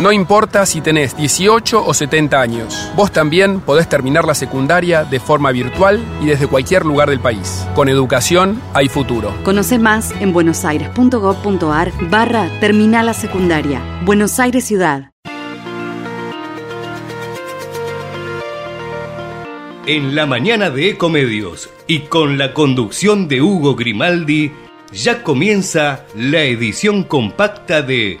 No importa si tenés 18 o 70 años, vos también podés terminar la secundaria de forma virtual y desde cualquier lugar del país. Con educación hay futuro. Conoce más en buenosaires.gov.ar barra Terminal la Secundaria. Buenos Aires Ciudad. En la mañana de Ecomedios y con la conducción de Hugo Grimaldi, ya comienza la edición compacta de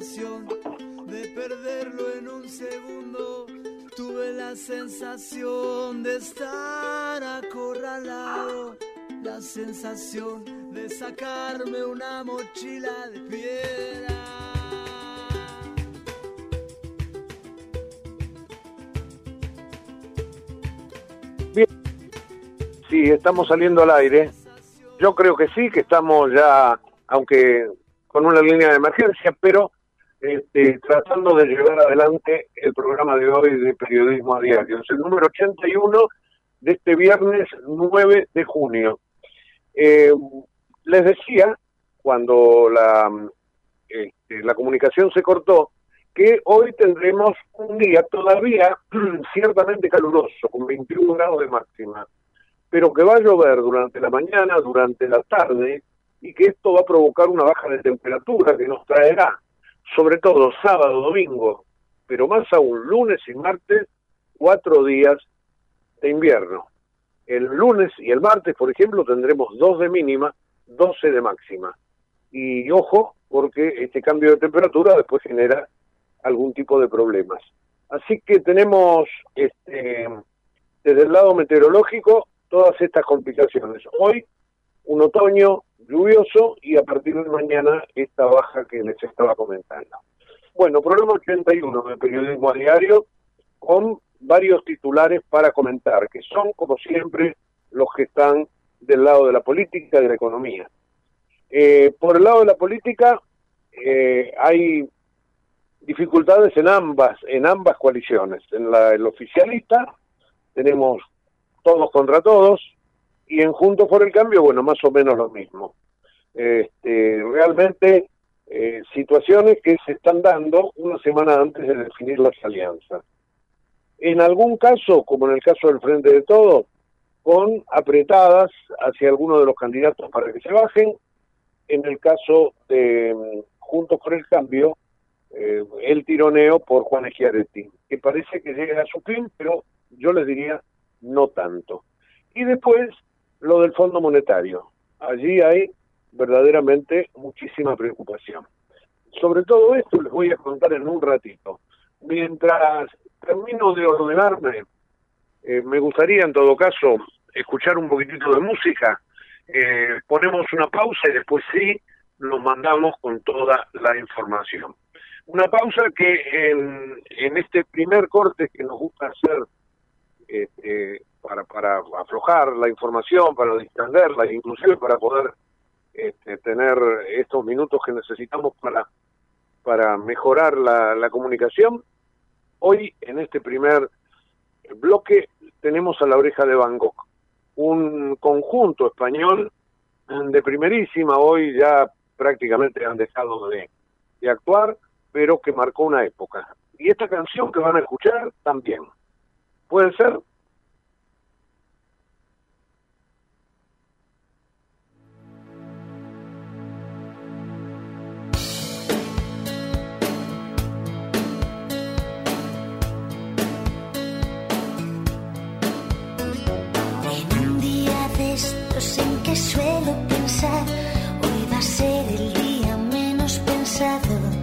Sensación de perderlo en un segundo. Tuve la sensación de estar acorralado, la sensación de sacarme una mochila de piedra. Sí, estamos saliendo al aire. Yo creo que sí, que estamos ya, aunque con una línea de emergencia, pero este, tratando de llevar adelante el programa de hoy de Periodismo a Diario. Es el número 81 de este viernes 9 de junio. Eh, les decía, cuando la, este, la comunicación se cortó, que hoy tendremos un día todavía ciertamente caluroso, con 21 grados de máxima pero que va a llover durante la mañana, durante la tarde, y que esto va a provocar una baja de temperatura que nos traerá, sobre todo sábado, domingo, pero más aún lunes y martes, cuatro días de invierno. El lunes y el martes, por ejemplo, tendremos dos de mínima, 12 de máxima. Y ojo, porque este cambio de temperatura después genera algún tipo de problemas. Así que tenemos este, desde el lado meteorológico todas estas complicaciones. Hoy un otoño lluvioso y a partir de mañana esta baja que les estaba comentando. Bueno, programa 81 de Periodismo a Diario con varios titulares para comentar, que son, como siempre, los que están del lado de la política y de la economía. Eh, por el lado de la política eh, hay dificultades en ambas, en ambas coaliciones. En la el oficialista tenemos todos contra todos, y en Juntos por el Cambio, bueno, más o menos lo mismo. Este, realmente eh, situaciones que se están dando una semana antes de definir las alianzas. En algún caso, como en el caso del Frente de Todos, con apretadas hacia alguno de los candidatos para que se bajen. En el caso de mm, Juntos por el Cambio, eh, el tironeo por Juan Schiaretti, que parece que llega a su fin, pero yo les diría no tanto. Y después lo del Fondo Monetario. Allí hay verdaderamente muchísima preocupación. Sobre todo esto les voy a contar en un ratito. Mientras termino de ordenarme, eh, me gustaría en todo caso escuchar un poquitito de música. Eh, ponemos una pausa y después sí nos mandamos con toda la información. Una pausa que en, este primer corte que nos gusta hacer este, para, para aflojar la información, para distenderla, inclusive para poder este, tener estos minutos que necesitamos para, para mejorar la, la comunicación. Hoy, en este primer bloque, tenemos a la oreja de Bangkok, un conjunto español de primerísima, hoy ya prácticamente han dejado de, de actuar, pero que marcó una época. Y esta canción que van a escuchar también. Puede ser esto sin que suelo pensar, hoy va a ser el día menos pensado.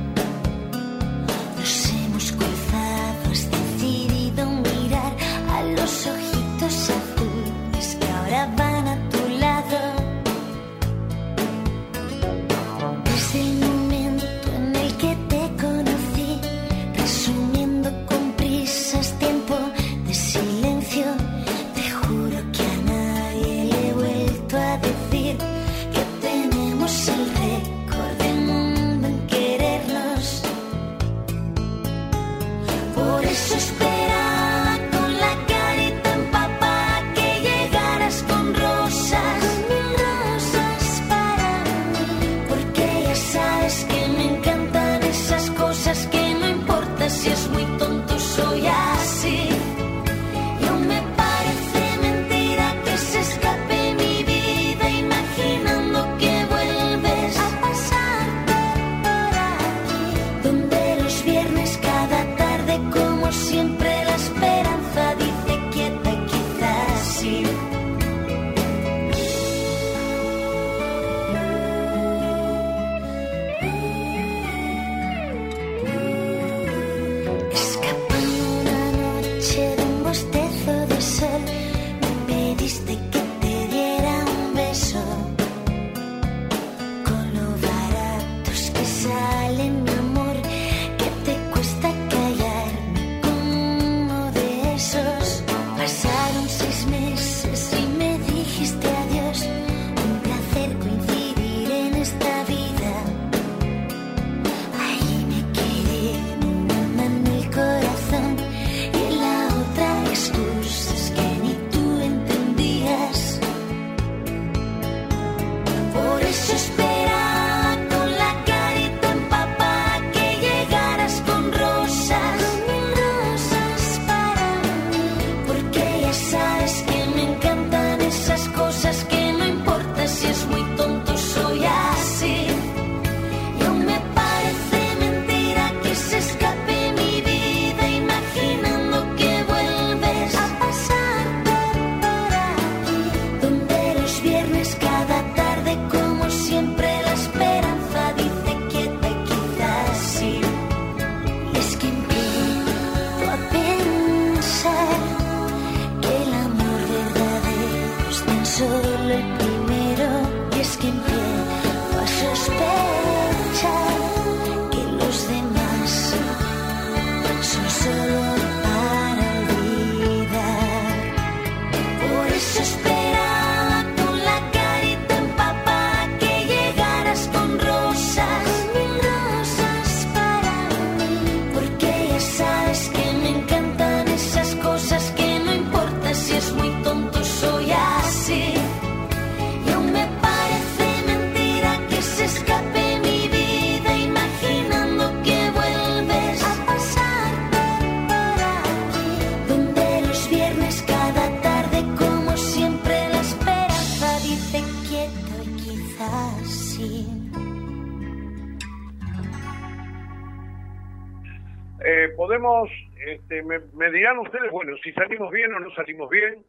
Este, me, dirán ustedes, bueno, si salimos bien o no salimos bien,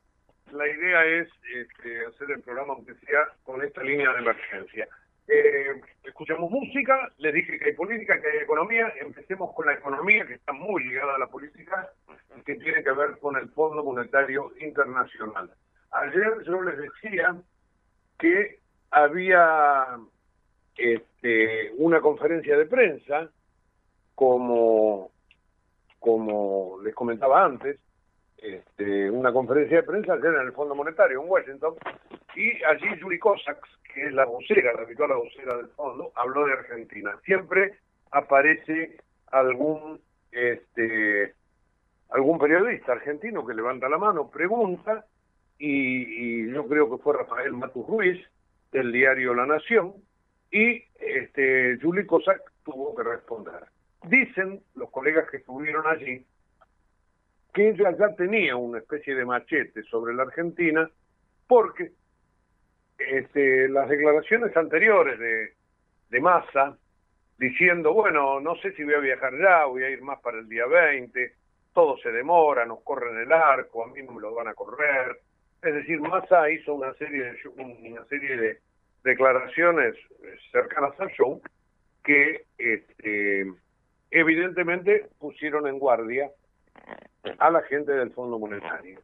la idea es este, hacer el programa, aunque sea con esta línea de emergencia. Eh, escuchamos música, les dije que hay política, que hay economía, empecemos con la economía que está muy ligada a la política, que tiene que ver con el Fondo Monetario Internacional. Ayer yo les decía que había este, una conferencia de prensa como como les comentaba antes, este, una conferencia de prensa ayer en el Fondo Monetario en Washington y allí Yuri Kosaks, que es la vocera, la habitual vocera del fondo, habló de Argentina. Siempre aparece algún este algún periodista argentino que levanta la mano, pregunta, y, yo creo que fue Rafael Matus Ruiz, del diario La Nación, y este Juli Cossack tuvo que responder. Dicen los colegas que estuvieron allí que ella ya tenía una especie de machete sobre la Argentina porque este, las declaraciones anteriores de, de Massa diciendo, bueno, no sé si voy a viajar ya, voy a ir más para el día 20, todo se demora, nos corren el arco, a mí no me lo van a correr. Es decir, Massa hizo una serie de, una serie de declaraciones cercanas al show que este, evidentemente pusieron en guardia a la gente del Fondo Monetario.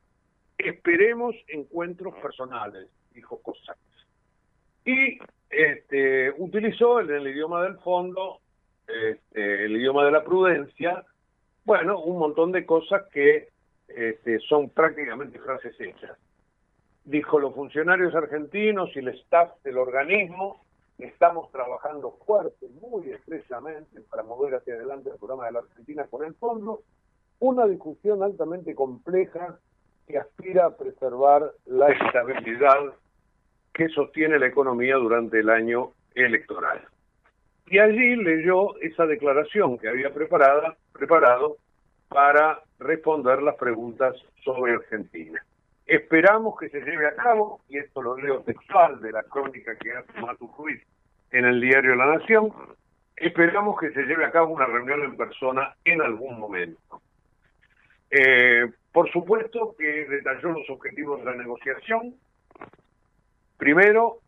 Esperemos encuentros personales, dijo Cossack. Y este, utilizó el idioma del fondo, este, el idioma de la prudencia, bueno, un montón de cosas que este, son prácticamente frases hechas. Dijo, los funcionarios argentinos y el staff del organismo estamos trabajando fuerte, muy estrechamente, para mover hacia adelante el programa de la Argentina con el fondo, una discusión altamente compleja que aspira a preservar la estabilidad que sostiene la economía durante el año electoral. Y allí leyó esa declaración que había preparada, preparado para responder las preguntas sobre Argentina. Esperamos que se lleve a cabo, y esto lo leo textual de la crónica que hace Matu Ruiz en el diario La Nación, esperamos que se lleve a cabo una reunión en persona en algún momento. Eh, por supuesto que detalló los objetivos de la negociación. Primero,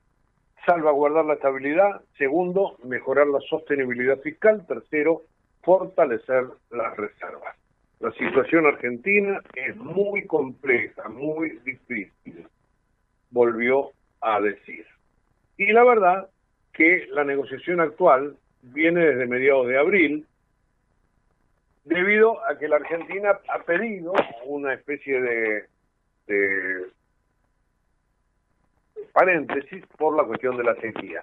salvaguardar la estabilidad. Segundo, mejorar la sostenibilidad fiscal. Tercero, fortalecer las reservas. La situación argentina es muy compleja, muy difícil, volvió a decir. Y la verdad que la negociación actual viene desde mediados de abril, debido a que la Argentina ha pedido una especie de, de paréntesis por la cuestión de la sequía.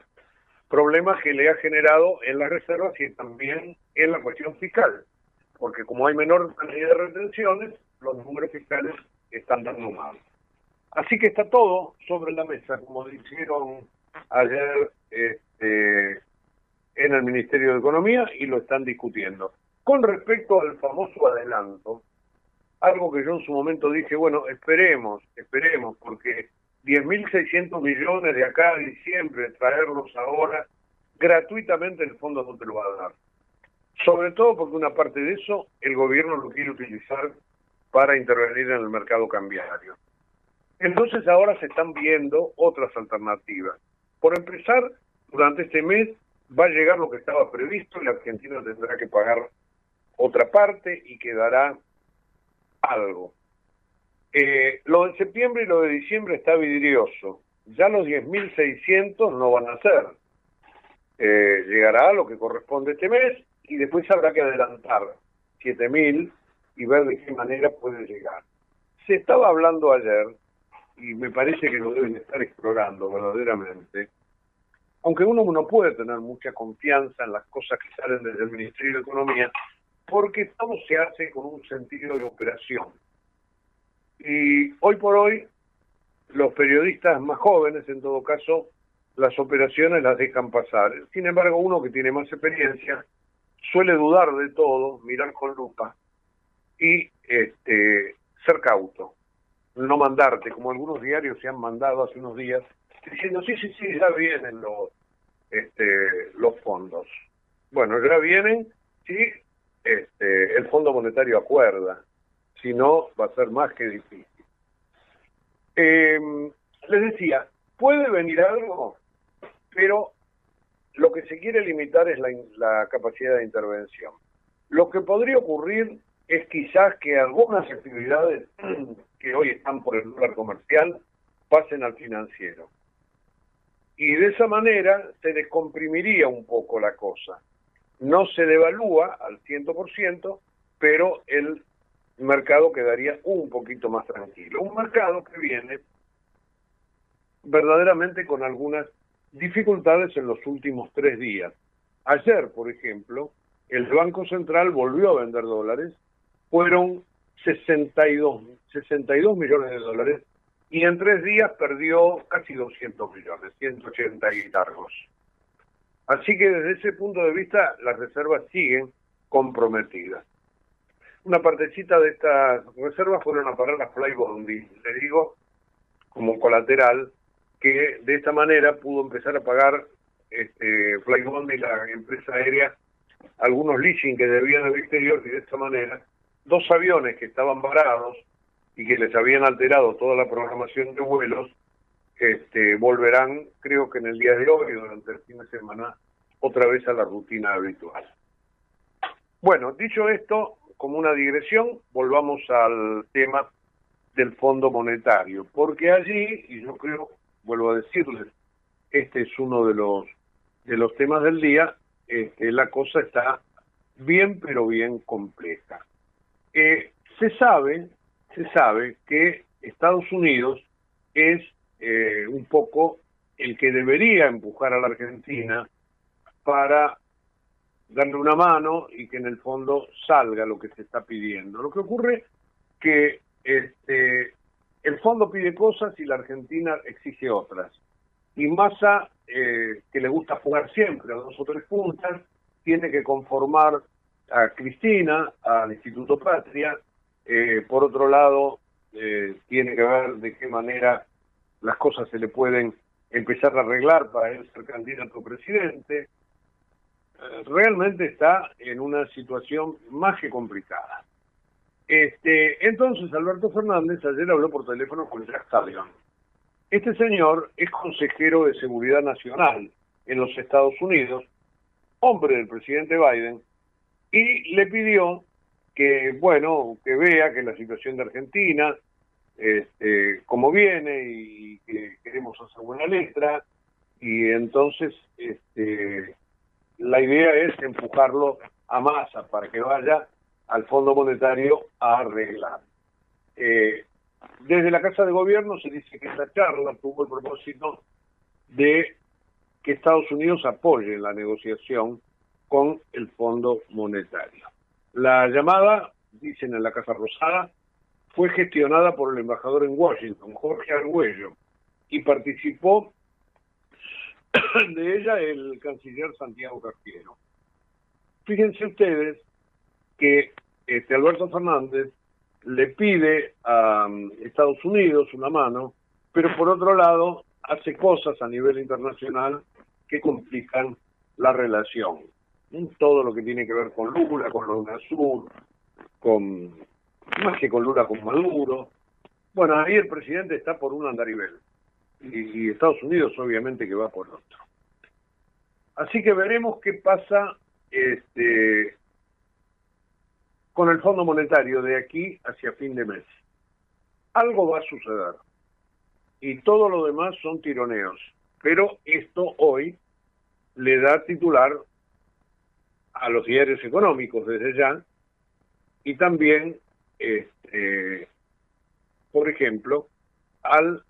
Problemas que le ha generado en las reservas y también en la cuestión fiscal, porque como hay menor cantidad de retenciones, los números fiscales están dando mal. Así que está todo sobre la mesa, como dijeron ayer este, en el Ministerio de Economía y lo están discutiendo. Con respecto al famoso adelanto, algo que yo en su momento dije, bueno, esperemos, esperemos, porque 10.600 millones de acá a diciembre, traerlos ahora, gratuitamente el fondo no te lo va a dar. Sobre todo porque una parte de eso el gobierno lo quiere utilizar para intervenir en el mercado cambiario. Entonces ahora se están viendo otras alternativas. Por empezar, durante este mes va a llegar lo que estaba previsto y la Argentina tendrá que pagar otra parte y quedará algo. Eh, lo de septiembre y lo de diciembre está vidrioso. Ya los 10.600 no van a ser. Eh, llegará lo que corresponde este mes y después habrá que adelantar 7.000 y ver de qué manera puede llegar. Se estaba hablando ayer, y me parece que lo deben estar explorando verdaderamente, aunque uno no puede tener mucha confianza en las cosas que salen desde el Ministerio de Economía, porque todo se hace con un sentido de operación. Y hoy por hoy, los periodistas más jóvenes, en todo caso, las operaciones las dejan pasar. Sin embargo, uno que tiene más experiencia suele dudar de todo, mirar con lupa y este, ser cauto, no mandarte, como algunos diarios se han mandado hace unos días, diciendo, sí, sí, sí, ya vienen los, este, los fondos. Bueno, ya vienen, sí, este, el Fondo Monetario acuerda, si no va a ser más que difícil. Eh, les decía, puede venir algo, pero lo que se quiere limitar es la, la capacidad de intervención. Lo que podría ocurrir es quizás que algunas actividades que hoy están por el dólar comercial pasen al financiero. Y de esa manera se descomprimiría un poco la cosa. no se devalúa al 100%, pero el mercado quedaría un poquito más tranquilo. Un mercado que viene verdaderamente con algunas dificultades en los últimos tres días. Ayer, por ejemplo, el Banco Central volvió a vender dólares, fueron 62, 62 millones de dólares y en tres días perdió casi 200 millones, 180 y largos. Así que desde ese punto de vista las reservas siguen comprometidas. Una partecita de estas reservas fueron a pagar las Fly Bondi, le digo, como colateral, que de esta manera pudo empezar a pagar este, Bondi, la empresa aérea, algunos leasing que debían al exterior y de esta manera dos aviones que estaban varados y que les habían alterado toda la programación de vuelos, este, volverán, creo que en el día de hoy, durante el fin de semana, otra vez a la rutina habitual. Bueno, dicho esto, como una digresión, volvamos al tema del Fondo Monetario, porque allí, y yo creo, vuelvo a decirles, este es uno de los de los temas del día, este, la cosa está bien, pero bien compleja. Eh, se sabe, se sabe que Estados Unidos es eh, un poco el que debería empujar a la Argentina para darle una mano y que en el fondo salga lo que se está pidiendo. Lo que ocurre que este, el fondo pide cosas y la Argentina exige otras. Y Massa, eh, que le gusta jugar siempre a dos o tres puntas, tiene que conformar a Cristina, al Instituto Patria. Eh, por otro lado, eh, tiene que ver de qué manera las cosas se le pueden empezar a arreglar para él ser candidato a presidente. Eh, realmente está en una situación más que complicada. Este, entonces Alberto Fernández ayer habló por teléfono con Jack Sullivan. Este señor es consejero de Seguridad Nacional en los Estados Unidos, hombre del presidente Biden, y le pidió que, bueno, que vea que la situación de Argentina, este, como viene y que queremos hacer buena letra, y entonces este, la idea es empujarlo a masa para que vaya al Fondo Monetario a arreglar. Eh, desde la Casa de Gobierno se dice que esta charla tuvo el propósito de que Estados Unidos apoye la negociación con el Fondo Monetario. La llamada, dicen en la Casa Rosada, fue gestionada por el embajador en Washington, Jorge Argüello, y participó de ella el canciller Santiago Castiero. Fíjense ustedes que este Alberto Fernández le pide a um, Estados Unidos una mano, pero por otro lado hace cosas a nivel internacional que complican la relación todo lo que tiene que ver con Lula, con Luna Sur, con más que con Lula, con Maduro. Bueno, ahí el presidente está por un andarivel y, y Estados Unidos obviamente que va por otro. Así que veremos qué pasa este, con el Fondo Monetario de aquí hacia fin de mes. Algo va a suceder y todo lo demás son tironeos, pero esto hoy le da titular a los diarios económicos desde ya y también, este, por ejemplo, al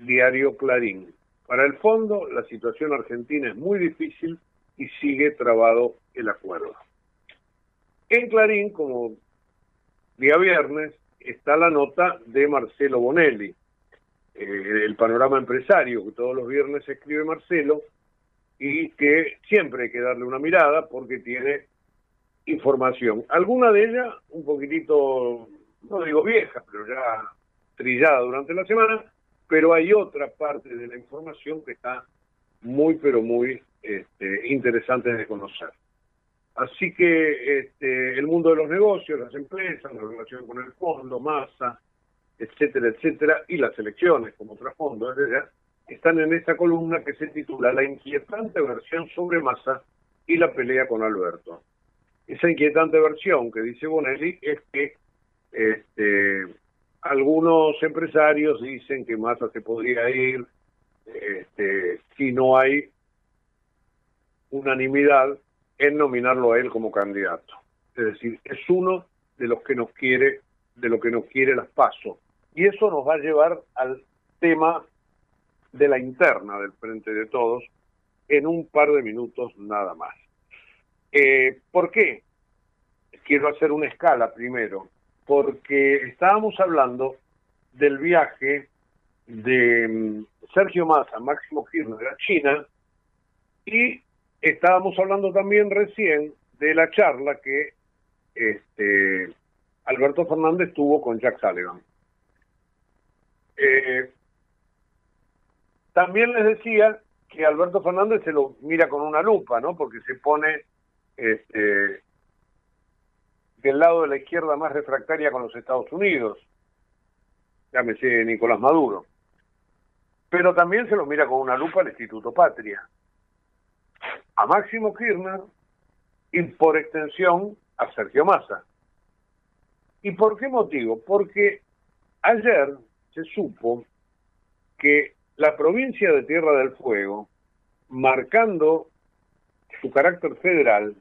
diario Clarín. Para el fondo, la situación argentina es muy difícil y sigue trabado el acuerdo. En Clarín, como día viernes, está la nota de Marcelo Bonelli, eh, el panorama empresario, que todos los viernes escribe Marcelo, y que siempre hay que darle una mirada porque tiene información. Alguna de ellas un poquitito, no digo vieja, pero ya trillada durante la semana, pero hay otra parte de la información que está muy, pero muy este, interesante de conocer. Así que este, el mundo de los negocios, las empresas, la relación con el fondo, masa, etcétera, etcétera, y las elecciones como trasfondo, desde están en esta columna que se titula La inquietante versión sobre Massa y la pelea con Alberto. Esa inquietante versión que dice Bonelli es que este, algunos empresarios dicen que Massa se podría ir este, si no hay unanimidad en nominarlo a él como candidato. Es decir, es uno de los que nos quiere, de lo que nos quiere las PASO. Y eso nos va a llevar al tema de la interna del Frente de Todos en un par de minutos nada más. Eh, ¿Por qué? Quiero hacer una escala primero, porque estábamos hablando del viaje de mm, Sergio Massa, Máximo Kirchner a China, y estábamos hablando también recién de la charla que este, Alberto Fernández tuvo con Jack Sullivan. Eh, también les decía que Alberto Fernández se lo mira con una lupa, ¿no? Porque se pone este, del lado de la izquierda más refractaria con los Estados Unidos, llámese Nicolás Maduro. Pero también se lo mira con una lupa al Instituto Patria, a Máximo Kirchner y por extensión a Sergio Massa. ¿Y por qué motivo? Porque ayer se supo que la provincia de Tierra del Fuego, marcando su carácter federal,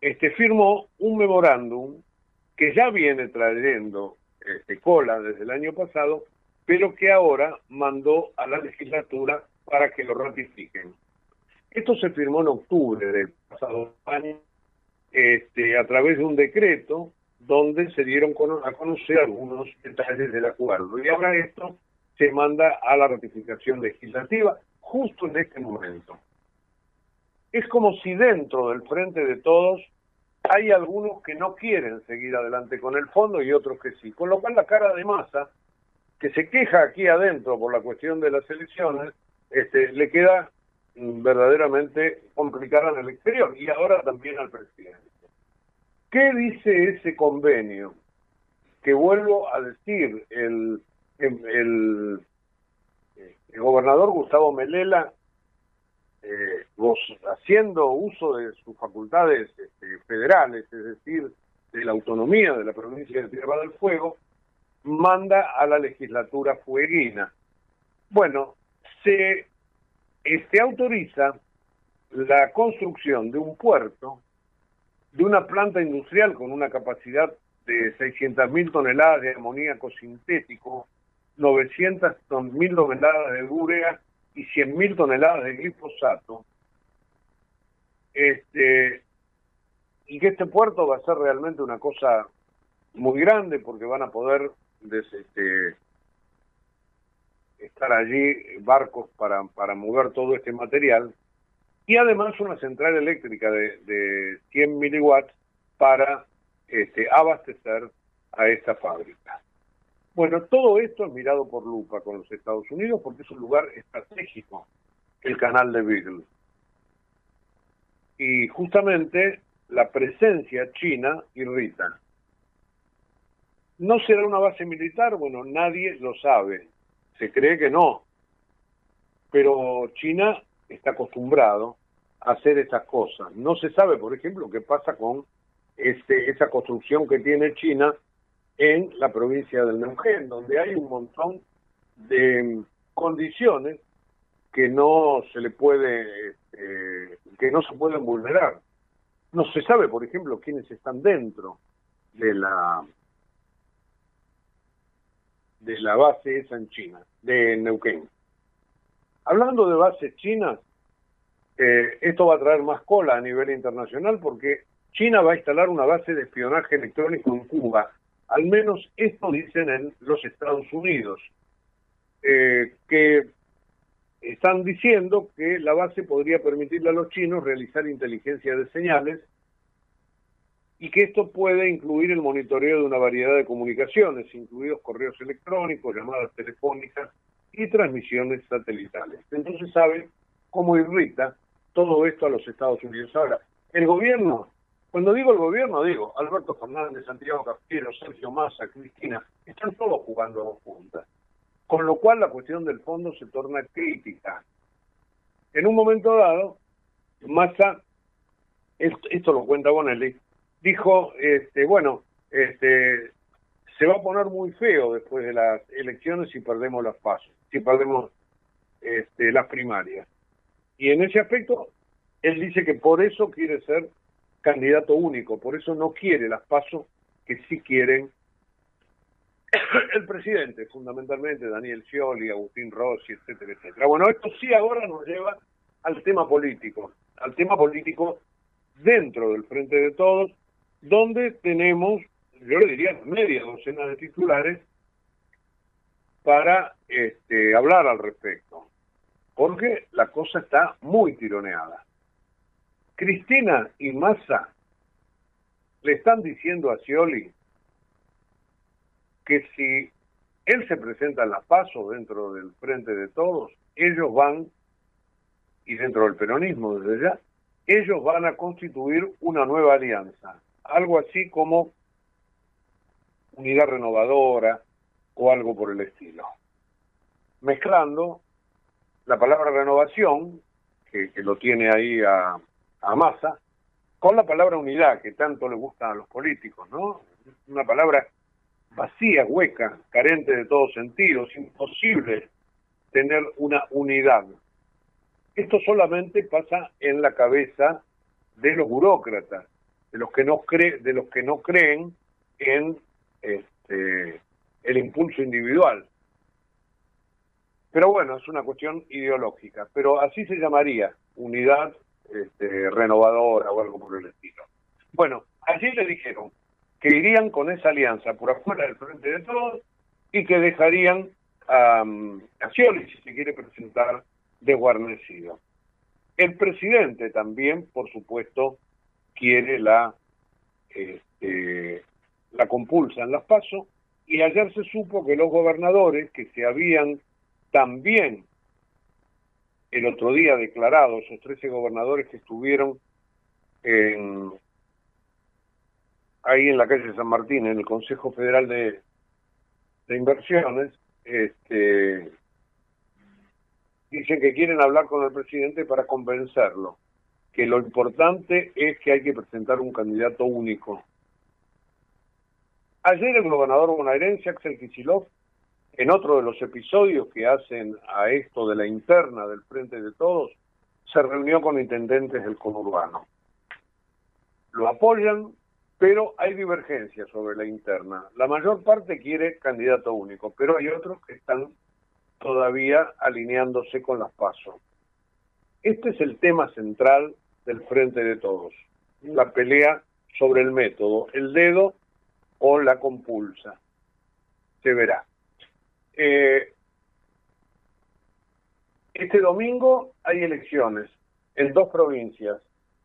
este, firmó un memorándum que ya viene trayendo este, cola desde el año pasado, pero que ahora mandó a la legislatura para que lo ratifiquen. Esto se firmó en octubre del pasado año este, a través de un decreto donde se dieron a conocer algunos detalles del acuerdo. Y ahora esto se manda a la ratificación legislativa justo en este momento. Es como si dentro del frente de todos hay algunos que no quieren seguir adelante con el fondo y otros que sí. Con lo cual la cara de masa, que se queja aquí adentro por la cuestión de las elecciones, este, le queda verdaderamente complicada en el exterior y ahora también al presidente. ¿Qué dice ese convenio? Que vuelvo a decir, el, el, el gobernador Gustavo Melela eh, haciendo uso de sus facultades este, federales, es decir, de la autonomía de la provincia de Tierra del Fuego, manda a la legislatura fueguina. Bueno, se este, autoriza la construcción de un puerto, de una planta industrial con una capacidad de 600.000 toneladas de amoníaco sintético, 900.000 toneladas de urea y 100.000 toneladas de glifosato, este, y que este puerto va a ser realmente una cosa muy grande porque van a poder este, estar allí barcos para, para mover todo este material y además una central eléctrica de, de 100 miliwatts para este, abastecer a esta fábrica. Bueno, todo esto es mirado por lupa con los Estados Unidos porque es un lugar estratégico, el canal de Beagle. Y justamente la presencia china irrita. ¿No será una base militar? Bueno, nadie lo sabe. Se cree que no. Pero China está acostumbrado a hacer estas cosas. No se sabe, por ejemplo, qué pasa con este, esa construcción que tiene China en la provincia del Neuquén, donde hay un montón de condiciones que no se le puede, eh, que no se pueden vulnerar. No se sabe, por ejemplo, quiénes están dentro de la de la base esa en China, de Neuquén. Hablando de bases chinas, eh, esto va a traer más cola a nivel internacional porque China va a instalar una base de espionaje electrónico en Cuba al menos esto dicen en los Estados Unidos, eh, que están diciendo que la base podría permitirle a los chinos realizar inteligencia de señales y que esto puede incluir el monitoreo de una variedad de comunicaciones, incluidos correos electrónicos, llamadas telefónicas y transmisiones satelitales. Entonces saben cómo irrita todo esto a los Estados Unidos. Ahora, el gobierno cuando digo el gobierno, digo Alberto Fernández, Santiago Cafiero, Sergio Massa, Cristina, están todos jugando juntas. Con lo cual la cuestión del fondo se torna crítica. En un momento dado, Massa, esto, lo cuenta Bonelli, dijo, este, bueno, este, se va a poner muy feo después de las elecciones si perdemos las pasos, si perdemos este, las primarias. Y en ese aspecto Él dice que por eso quiere ser candidato único, por eso no quiere las pasos que sí quieren el presidente, fundamentalmente Daniel Scioli, Agustín Rossi, etcétera, etcétera. Bueno, esto sí ahora nos lleva al tema político, al tema político dentro del Frente de Todos, donde tenemos, yo le diría, media docena de titulares para este, hablar al respecto, porque la cosa está muy tironeada. Cristina y Massa le están diciendo a Scioli que si él se presenta en la PASO dentro del frente de todos, ellos van, y dentro del peronismo desde ya, ellos van a constituir una nueva alianza, algo así como unidad renovadora o algo por el estilo. Mezclando la palabra renovación, que, lo tiene ahí a, a Massa, con la palabra unidad, que tanto le gusta a los políticos, ¿no? Una palabra vacía, hueca, carente de todo sentido, es imposible tener una unidad. Esto solamente pasa en la cabeza de los burócratas, de los que no de los que no creen en este, el impulso individual. Pero bueno, es una cuestión ideológica, pero así se llamaría unidad este, renovadora o algo por el estilo. Bueno, allí le dijeron que irían con esa alianza por afuera del frente de todos y que dejarían a, a Scioli, si se quiere presentar, desguarnecido. El presidente también, por supuesto, quiere la, este, la compulsa en las pasos y ayer se supo que los gobernadores que se habían también el otro día declarado, esos 13 gobernadores que estuvieron en, ahí en la calle San Martín, en el Consejo Federal de, de Inversiones, este, dicen que quieren hablar con el presidente para convencerlo, que lo importante es que hay que presentar un candidato único. Ayer el gobernador bonaerense, Axel Kicillof, en otro de los episodios que hacen a esto de la interna del Frente de Todos, se reunió con intendentes del conurbano. Lo apoyan, pero hay divergencias sobre la interna. La mayor parte quiere candidato único, pero hay otros que están todavía alineándose con las pasos. Este es el tema central del Frente de Todos, la pelea sobre el método, el dedo o la compulsa. Se verá. Eh, este domingo hay elecciones en dos provincias.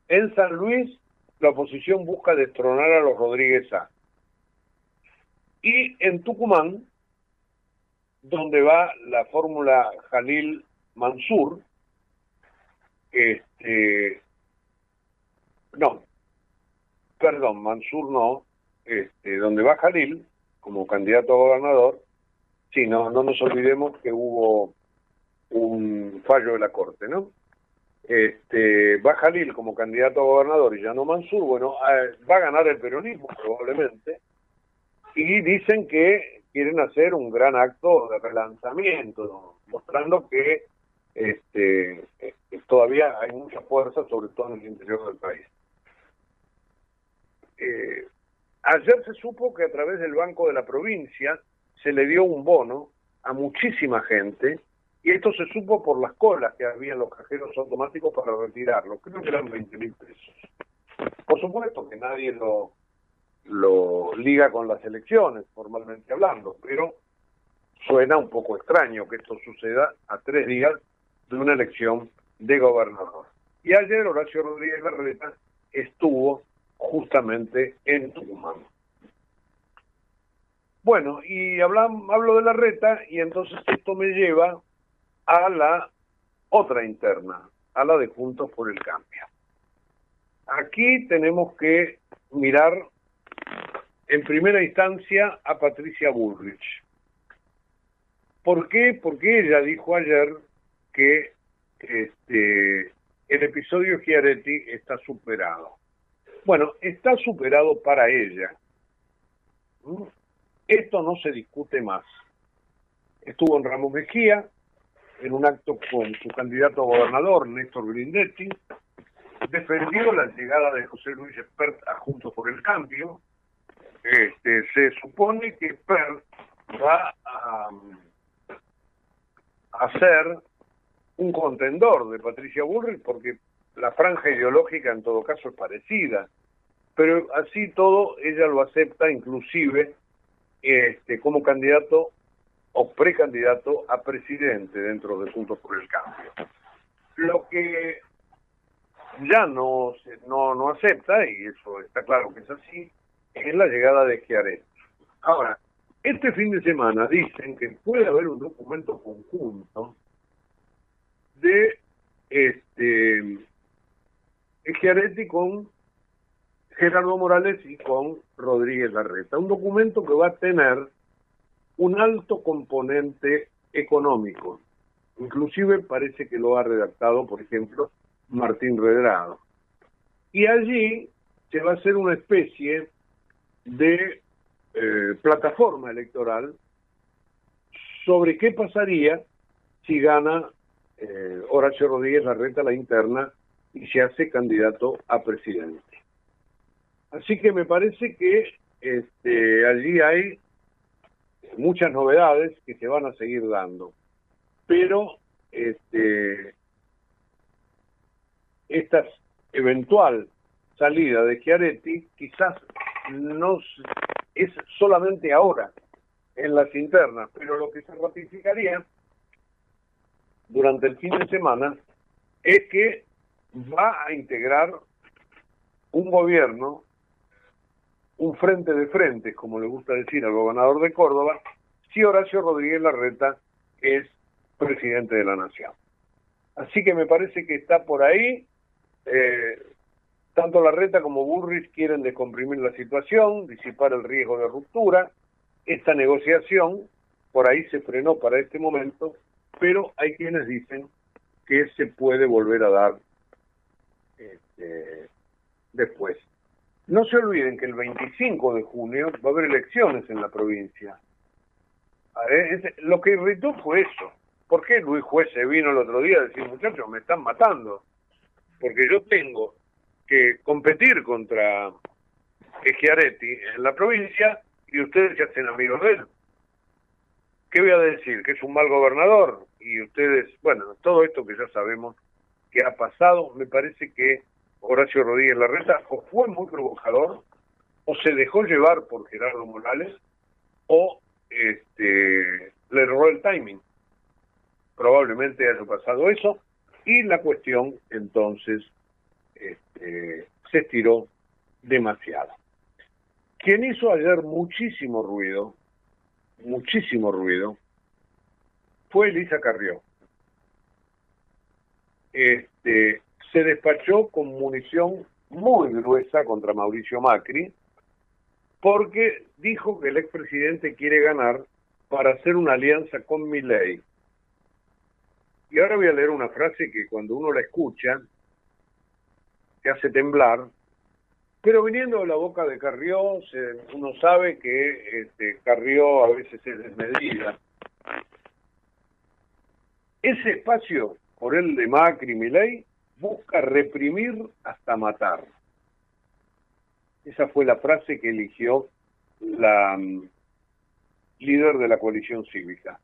En San Luis, la oposición busca destronar a los Rodríguez A. Y en Tucumán, donde va la fórmula Jalil Mansur, este, no, perdón, Mansur no, este, donde va Jalil como candidato a gobernador, Sí, no, no nos olvidemos que hubo un fallo de la Corte, ¿no? Este, va Jalil como candidato a gobernador y ya no Mansur, bueno, eh, va a ganar el peronismo probablemente, y dicen que quieren hacer un gran acto de relanzamiento, mostrando que este, eh, todavía hay mucha fuerza, sobre todo en el interior del país. Eh, ayer se supo que a través del Banco de la Provincia se le dio un bono a muchísima gente y esto se supo por las colas que había en los cajeros automáticos para retirarlo. Creo que eran 20 mil pesos. Por supuesto que nadie lo, lo liga con las elecciones, formalmente hablando, pero suena un poco extraño que esto suceda a tres días de una elección de gobernador. Y ayer Horacio Rodríguez Larreta estuvo justamente en Tucumán. Bueno, y hablo de la reta y entonces esto me lleva a la otra interna, a la de Juntos por el Cambio. Aquí tenemos que mirar en primera instancia a Patricia Bullrich. ¿Por qué? Porque ella dijo ayer que este, el episodio Chiaretti está superado. Bueno, está superado para ella. Esto no se discute más. Estuvo en Ramos Mejía, en un acto con su candidato a gobernador, Néstor Grindetti, defendió la llegada de José Luis Espert a Juntos por el Cambio. Este, se supone que Espert va a, a ser un contendor de Patricia Bullrich porque la franja ideológica en todo caso es parecida, pero así todo ella lo acepta inclusive este, como candidato o precandidato a presidente dentro de Juntos por el Cambio. Lo que ya no, no, no acepta, y eso está claro que es así, es la llegada de Schiaretti. Ahora, este fin de semana dicen que puede haber un documento conjunto de este Schiaretti con Gerardo Morales y con Rodríguez Larreta. Un documento que va a tener un alto componente económico. Inclusive parece que lo ha redactado, por ejemplo, Martín Redrado. Y allí se va a hacer una especie de eh, plataforma electoral sobre qué pasaría si gana eh, Horacio Rodríguez Larreta la interna y se hace candidato a presidente. Así que me parece que este, allí hay muchas novedades que se van a seguir dando. Pero este, esta eventual salida de Chiaretti quizás no es solamente ahora en las internas, pero lo que se ratificaría durante el fin de semana es que va a integrar un gobierno, un frente de frentes, como le gusta decir al gobernador de Córdoba, si Horacio Rodríguez Larreta es presidente de la nación. Así que me parece que está por ahí. eh, tanto Larreta como Burris quieren descomprimir la situación, disipar el riesgo de ruptura. Esta negociación por ahí se frenó para este momento, pero hay quienes dicen que se puede volver a dar este, después. No se olviden que el 25 de junio va a haber elecciones en la provincia. Lo que irritó fue eso. ¿Por qué Luis Juez se vino el otro día a decir, muchachos, me están matando? Porque yo tengo que competir contra Schiaretti en la provincia y ustedes se hacen amigos de él. ¿Qué voy a decir? ¿Que es un mal gobernador? Y ustedes, bueno, todo esto que ya sabemos que ha pasado, me parece que Horacio Rodríguez Larreta o fue muy provocador, o se dejó llevar por Gerardo Morales, o este, le erró el timing. Probablemente haya pasado eso, y la cuestión entonces este, se estiró demasiado. Quien hizo ayer muchísimo ruido, muchísimo ruido, fue Elisa Carrió. Este, se despachó con munición muy gruesa contra Mauricio Macri, porque dijo que el expresidente quiere ganar para hacer una alianza con Milei. Y ahora voy a leer una frase que cuando uno la escucha, te hace temblar, pero viniendo de la boca de Carrió, uno sabe que este, Carrió a veces es desmedida. Ese espacio, por el de Macri y Milei, busca reprimir hasta matar. Esa fue la frase que eligió la mm, líder de la coalición cívica.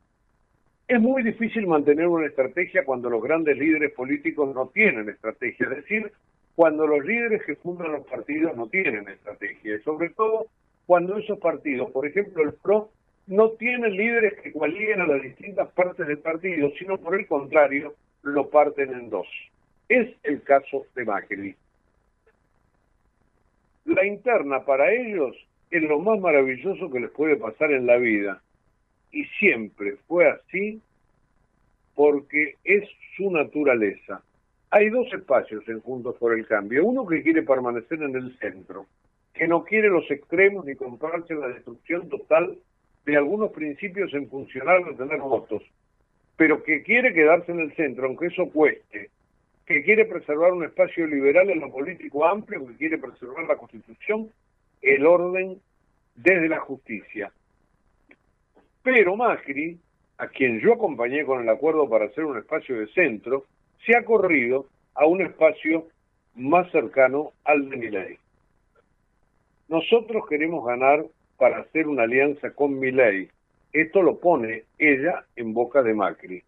Es muy difícil mantener una estrategia cuando los grandes líderes políticos no tienen estrategia, es decir, cuando los líderes que fundan los partidos no tienen estrategia, y sobre todo cuando esos partidos, por ejemplo el PRO, no tienen líderes que coaliguen a las distintas partes del partido, sino por el contrario, lo parten en dos. Es el caso de Macri. La interna para ellos es lo más maravilloso que les puede pasar en la vida. Y siempre fue así porque es su naturaleza. Hay dos espacios en Juntos por el Cambio. Uno que quiere permanecer en el centro, que no quiere los extremos ni comprarse la destrucción total de algunos principios en funcionar de tener votos, pero que quiere quedarse en el centro, aunque eso cueste, que quiere preservar un espacio liberal en lo político amplio, que quiere preservar la Constitución, el orden desde la justicia. Pero Macri, a quien yo acompañé con el acuerdo para hacer un espacio de centro, se ha corrido a un espacio más cercano al de Milei. Nosotros queremos ganar para hacer una alianza con Milei. Esto lo pone ella en boca de Macri.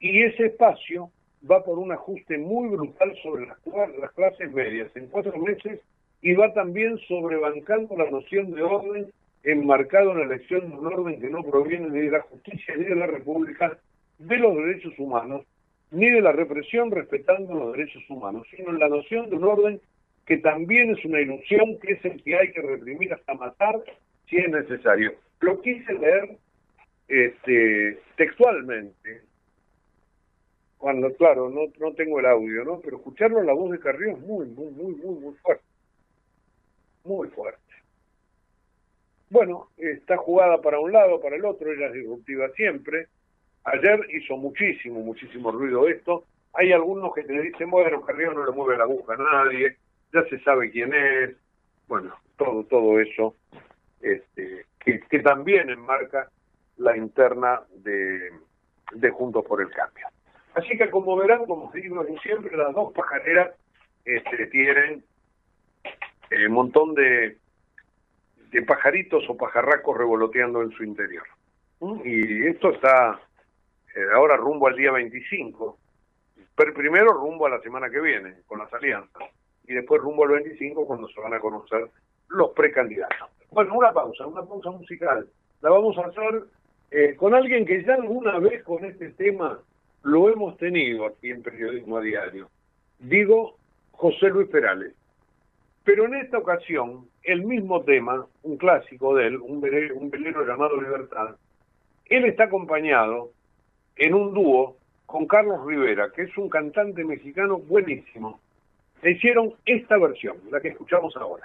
Y ese espacio va por un ajuste muy brutal sobre las, las clases medias en cuatro meses y va también sobrebancando la noción de orden enmarcado en la elección de un orden que no proviene ni de la justicia ni de la república, de los derechos humanos, ni de la represión respetando los derechos humanos, sino en la noción de un orden que también es una ilusión, que es el que hay que reprimir hasta matar si es necesario. Lo quise leer este, textualmente, cuando, claro, no, no tengo el audio, ¿no? Pero escucharlo la voz de Carrió es muy, muy, muy, muy, muy fuerte. Muy fuerte. Bueno, está jugada para un lado, para el otro, ella es disruptiva siempre. Ayer hizo muchísimo, muchísimo ruido esto. Hay algunos que te dicen, bueno, Carrió no le mueve la aguja a nadie, ya se sabe quién es. Bueno, todo, todo eso este, que, que también enmarca la interna de, de Juntos por el Cambio. Así que como verán, como digo siempre, las dos pajareras este, tienen un eh, montón de, de pajaritos o pajarracos revoloteando en su interior. Y esto está eh, ahora rumbo al día 25, pero primero rumbo a la semana que viene con las alianzas y después rumbo al 25 cuando se van a conocer los precandidatos. Bueno, una pausa, una pausa musical. La vamos a hacer eh, con alguien que ya alguna vez con este tema lo hemos tenido aquí en Periodismo a Diario. Digo José Luis Perales. Pero en esta ocasión, el mismo tema, un clásico de él, un velero, un velero llamado Libertad, él está acompañado en un dúo con Carlos Rivera, que es un cantante mexicano buenísimo. Le hicieron esta versión, la que escuchamos ahora.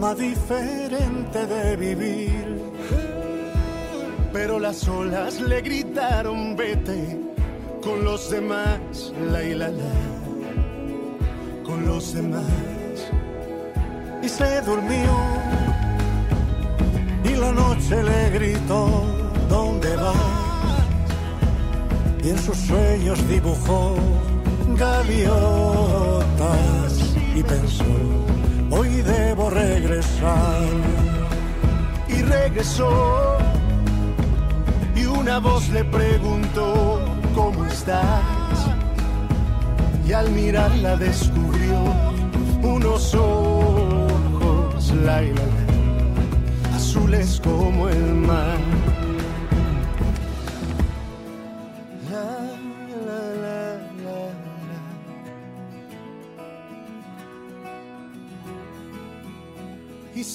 forma diferente de vivir. Pero las olas le gritaron vete con los demás, la y la la, con los demás. Y se durmió y la noche le gritó, ¿dónde vas? Y en sus sueños dibujó gaviotas y pensó, hoy debo regresar. Y regresó y una voz le preguntó, ¿cómo estás? Y al mirarla descubrió unos ojos, la, la, la, azules como el mar.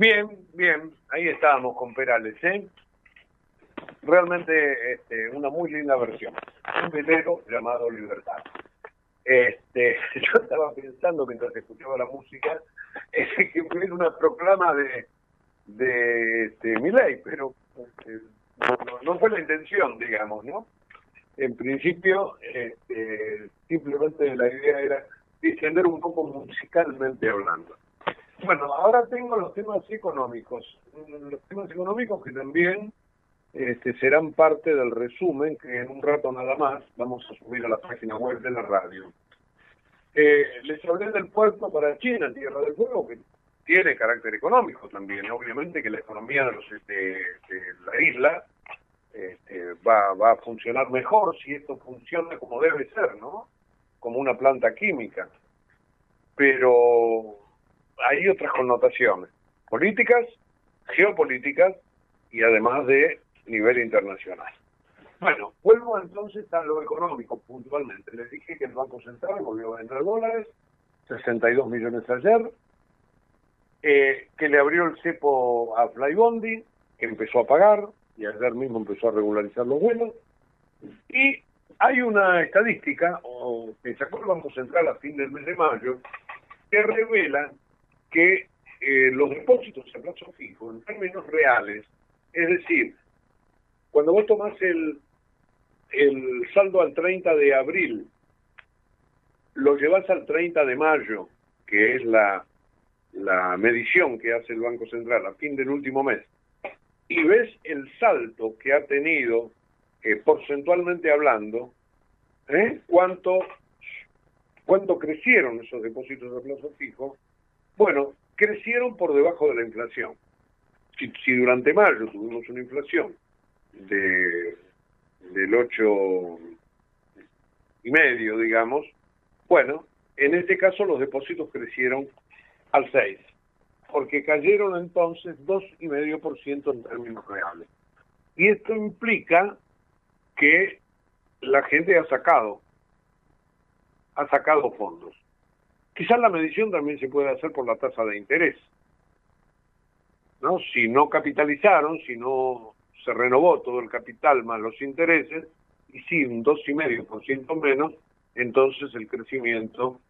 Bien, bien, ahí estábamos con Perales, ¿eh? Realmente este, una muy linda versión. Un velero llamado Libertad. Este, yo estaba pensando mientras escuchaba la música eh, que fue una proclama de, de este, Milei, pero este, no fue la intención, digamos, ¿no? En principio, este, simplemente la idea era distender un poco musicalmente hablando. Bueno, ahora tengo los temas económicos. Los temas económicos que también este, serán parte del resumen que en un rato nada más vamos a subir a la página web de la radio. Eh, les hablé del puerto para China, Tierra del Fuego, que tiene carácter económico también. Obviamente que la economía de, los, este, de la isla este, va, va a funcionar mejor si esto funciona como debe ser, ¿no? Como una planta química. Pero hay otras connotaciones, políticas, geopolíticas y además de nivel internacional. Bueno, vuelvo entonces a lo económico puntualmente. Les dije que el Banco Central volvió a vender dólares, 62 millones ayer, eh, que le abrió el cepo a Flybondi, que empezó a pagar, y ayer mismo empezó a regularizar los vuelos, y hay una estadística que sacó el Banco Central a fin del mes de mayo que revela que eh, los depósitos a plazo fijo, en términos reales, es decir, cuando vos tomás el, el saldo al 30 de abril, lo llevas al 30 de mayo, que es la, la medición que hace el Banco Central a fin del último mes, y ves el salto que ha tenido, eh, porcentualmente hablando, ¿eh? cuánto, cuánto crecieron esos depósitos a plazo fijo, bueno, crecieron por debajo de la inflación. Si, durante mayo tuvimos una inflación de, del 8 y medio, digamos, bueno, en este caso los depósitos crecieron al 6, porque cayeron entonces 2,5% en términos reales. Y esto implica que la gente ha sacado, ha sacado fondos. Quizás la medición también se puede hacer por la tasa de interés. ¿no? Si no capitalizaron, si no se renovó todo el capital más los intereses, y si un 2,5% menos, entonces el crecimiento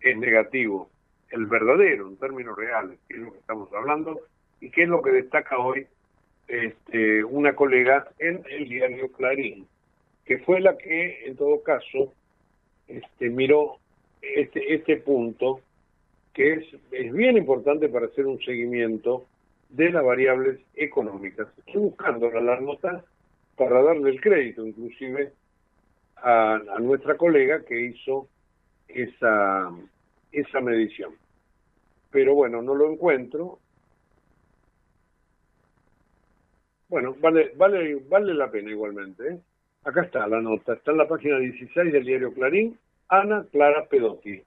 es negativo. El verdadero, en términos reales, que es lo que estamos hablando, y que es lo que destaca hoy este, una colega en el diario Clarín, que fue la que, en todo caso, este, miró este, este punto, que es, es bien importante para hacer un seguimiento de las variables económicas. Estoy buscando la nota para darle el crédito, inclusive, a, a nuestra colega que hizo esa, esa medición. Pero bueno, no lo encuentro. Bueno, vale, vale, vale la pena igualmente. ¿eh? Acá está la nota, está en la página 16 del diario Clarín, Ana Clara Pedotti.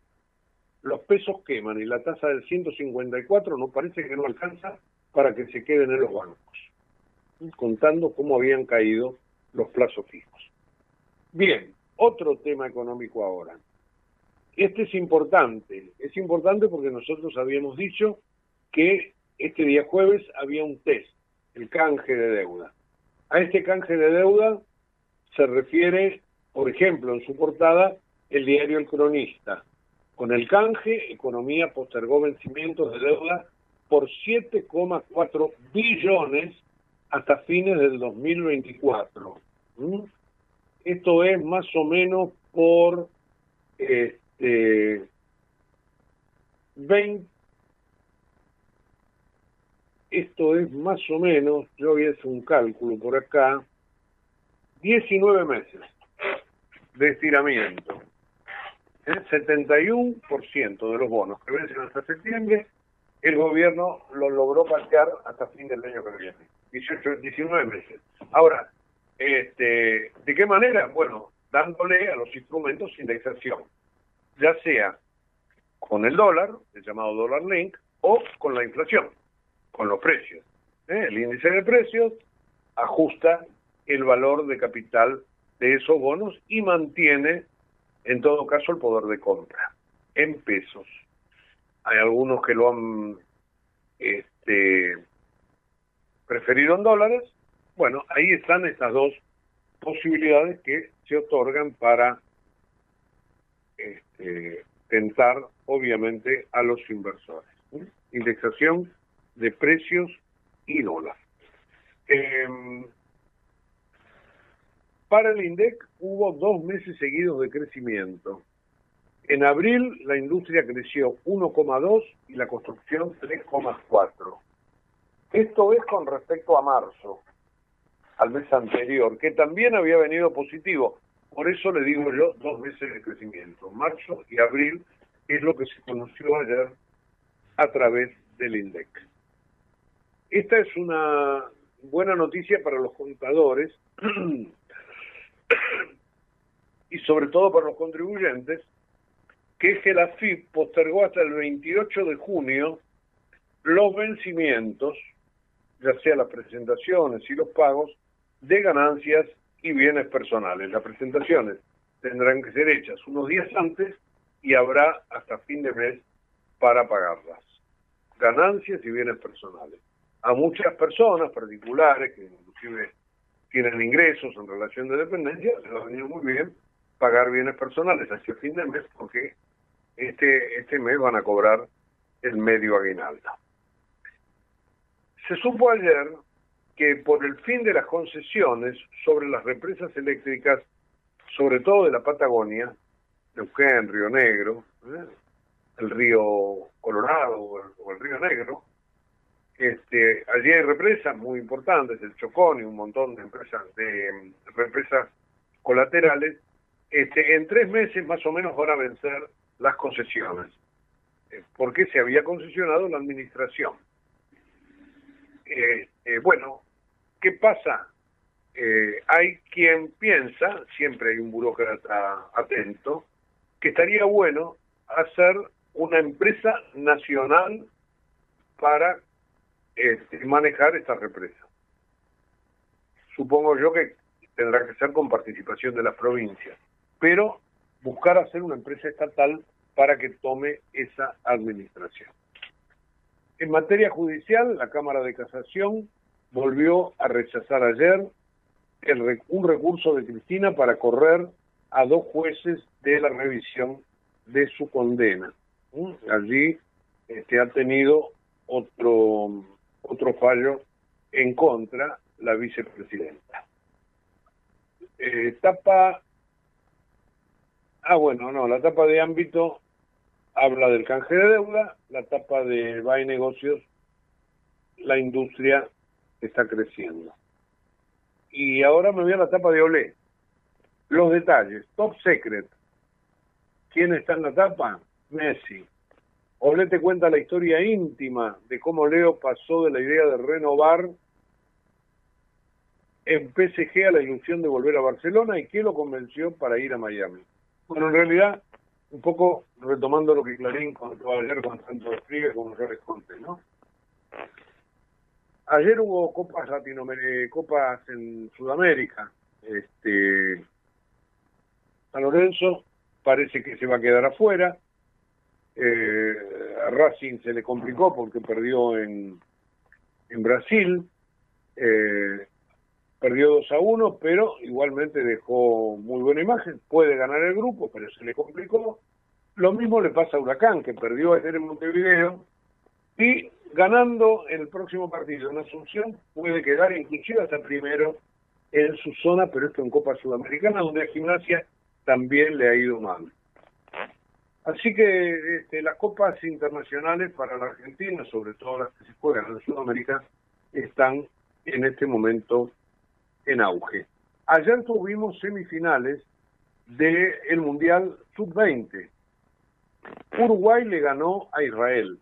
Los pesos queman y la tasa del 154 no parece que no alcanza para que se queden en los bancos, contando cómo habían caído los plazos fijos. Bien, otro tema económico ahora. Este es importante, es importante porque nosotros habíamos dicho que este día jueves había un test, el canje de deuda. A este canje de deuda se refiere, por ejemplo, en su portada, el diario El Cronista. Con el canje, Economía postergó vencimientos de deuda por 7,4 billones hasta fines del 2024. ¿Mm? Esto es más o menos por este, 20, esto es más o menos, yo hacer un cálculo por acá, 19 meses de estiramiento. El 71% de los bonos que vencen hasta septiembre, el gobierno lo logró patear hasta fin del año que viene. 18, 19 meses. Ahora, este, ¿de qué manera? Bueno, dándole a los instrumentos indexación, ya sea con el dólar, el llamado dólar link, o con la inflación, con los precios. ¿eh? El índice de precios ajusta el valor de capital de esos bonos y mantiene, en todo caso, el poder de compra en pesos. Hay algunos que lo han este, preferido en dólares. Bueno, ahí están estas dos posibilidades que se otorgan para este, tentar, obviamente, a los inversores. ¿eh? Indexación de precios y dólar. Em, para el INDEC hubo dos meses seguidos de crecimiento. En abril la industria creció 1,2 y la construcción 3,4. Esto es con respecto a marzo, al mes anterior, que también había venido positivo. Por eso le digo yo dos meses de crecimiento. Marzo y abril es lo que se conoció ayer a través del INDEC. Esta es una buena noticia para los contadores y sobre todo para los contribuyentes, que es que la FIP postergó hasta el 28 de junio los vencimientos, ya sea las presentaciones y los pagos, de ganancias y bienes personales. Las presentaciones tendrán que ser hechas unos días antes y habrá hasta fin de mes para pagarlas. Ganancias y bienes personales. A muchas personas particulares que inclusive tienen ingresos en relación de dependencia, les va a venir muy bien pagar bienes personales hacia fin de mes porque este, este mes van a cobrar el medio aguinaldo. Se supo ayer que por el fin de las concesiones sobre las represas eléctricas, sobre todo de la Patagonia, Neuquén, Río Negro, ¿eh? el río Colorado o el, el Río Negro, este, allí hay represas muy importantes, el Chocón y un montón de empresas de mm, represas colaterales. Este, en tres meses más o menos van a vencer las concesiones, eh, porque se había concesionado la administración. Eh, eh, bueno, ¿qué pasa? Hay quien piensa, siempre hay un burócrata atento, que estaría bueno hacer una empresa nacional para este, manejar esta represa. Supongo yo que tendrá que ser con participación de las provincias, pero buscar hacer una empresa estatal para que tome esa administración. En materia judicial, la Cámara de Casación volvió a rechazar ayer un recurso de Cristina para correr a dos jueces de la revisión de su condena. ¿Mm? Allí este, ha tenido otro, otro fallo en contra la vicepresidenta. Eh, tapa, ah bueno, no, la tapa de ámbito habla del canje de deuda, la tapa de BAE Negocios, la industria está creciendo. Y ahora me voy a la tapa de Olé. Los detalles, top secret. ¿Quién está en la tapa? Messi. Olé te cuenta la historia íntima de cómo Leo pasó de la idea de renovar en PSG a la ilusión de volver a Barcelona y qué lo convenció para ir a Miami. Bueno, en realidad, un poco retomando lo que Clarín contó ayer con tanto despliegue como yo les conté, ¿no? Ayer hubo copas latinoamericanas, copas en Sudamérica. Este, San Lorenzo parece que se va a quedar afuera. Eh, a Racing se le complicó porque perdió en, en Brasil. Eh, perdió 2 a 1, pero igualmente dejó muy buena imagen. Puede ganar el grupo, pero se le complicó. Lo mismo le pasa a Huracán, que perdió ayer en Montevideo. Y ganando el próximo partido en Asunción, puede quedar inclusive hasta primero en su zona, pero esto en Copa Sudamericana, donde a Gimnasia también le ha ido mal. Así que este, las copas internacionales para la Argentina, sobre todo las que se juegan en Sudamérica, están en este momento en auge. Ayer tuvimos semifinales del Mundial Sub-20. Uruguay le ganó a Israel.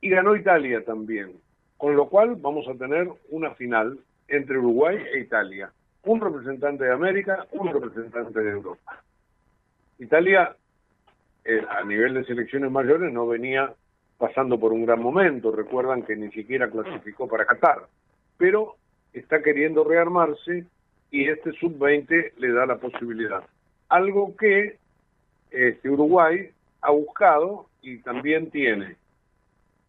Y ganó Italia también. Con lo cual vamos a tener una final entre Uruguay e Italia. Un representante de América, un representante de Europa. Italia eh, a nivel de selecciones mayores no venía pasando por un gran momento. Recuerdan que ni siquiera clasificó para Qatar, pero está queriendo rearmarse y este sub-20 le da la posibilidad. Algo que este, Uruguay ha buscado y también tiene.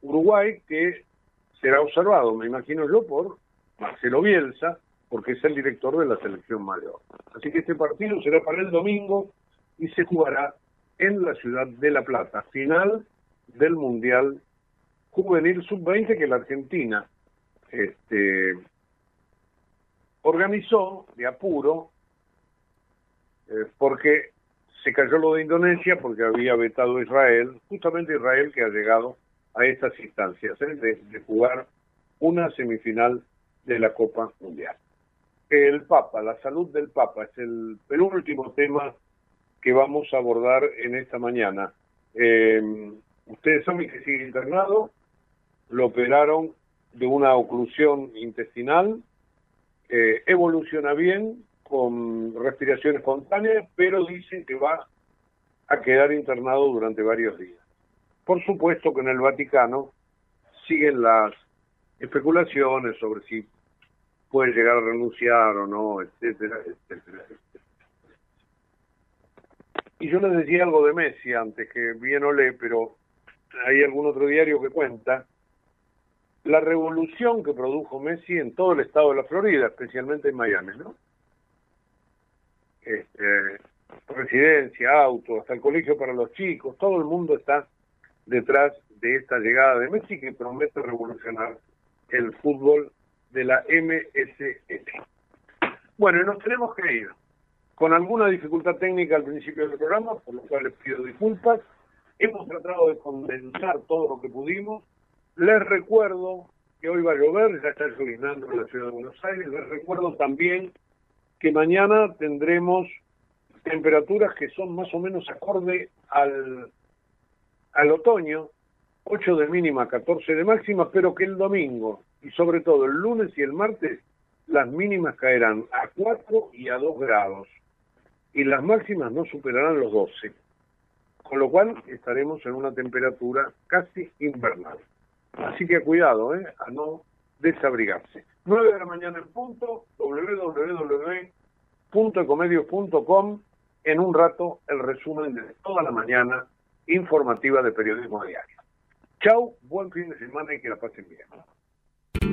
Uruguay que será observado, me imagino yo, por Marcelo Bielsa, porque es el director de la selección mayor. Así que este partido será para el domingo y se jugará en la ciudad de La Plata, final del Mundial Juvenil Sub-20 que la Argentina este, organizó de apuro eh, porque se cayó lo de Indonesia porque había vetado Israel, justamente Israel que ha llegado a estas instancias, ¿eh? de jugar una semifinal de la Copa Mundial el Papa, la salud del Papa, es el penúltimo tema que vamos a abordar en esta mañana. Eh, ustedes saben que sigue internado, lo operaron de una oclusión intestinal, eh, evoluciona bien con respiración espontánea, pero dicen que va a quedar internado durante varios días. Por supuesto que en el Vaticano siguen las especulaciones sobre si puede llegar a renunciar o no, etcétera, etcétera, etcétera. Y yo les decía algo de Messi antes, que bien olé, pero hay algún otro diario que cuenta la revolución que produjo Messi en todo el estado de la Florida, especialmente en Miami, ¿no? Este, residencia, auto, hasta el colegio para los chicos, todo el mundo está detrás de esta llegada de Messi que promete revolucionar el fútbol de la MSS. Bueno, y nos tenemos que ir con alguna dificultad técnica al principio del programa, por lo cual les pido disculpas. Hemos tratado de condensar todo lo que pudimos. Les recuerdo que hoy va a llover, ya está llovinando en la ciudad de Buenos Aires. Les recuerdo también que mañana tendremos temperaturas que son más o menos acorde al, al otoño, 8 de mínima, 14 de máxima, pero que el domingo y sobre todo el lunes y el martes las mínimas caerán a 4 y a 2 grados y las máximas no superarán los 12, con lo cual estaremos en una temperatura casi invernal. Así que cuidado, ¿eh? a no desabrigarse. 9 de la mañana en punto, www.ecomedios.com. En un rato, el resumen de toda la mañana informativa de Periodismo Diario. Chau, buen fin de semana y que la pasen bien.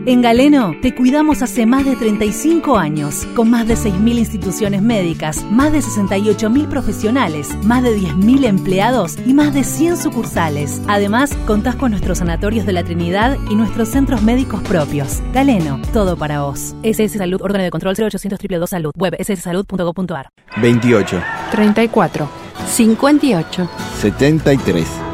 En Galeno te cuidamos hace más de 35 años, con más de 6.000 instituciones médicas, más de 68.000 profesionales, más de 10.000 empleados y más de 100 sucursales. Además, contás con nuestros sanatorios de la Trinidad y nuestros centros médicos propios. Galeno, todo para vos. SS Salud, órgano de control 0800 222 Salud, web sssalud.gov.ar. 28, 34, 58. 73.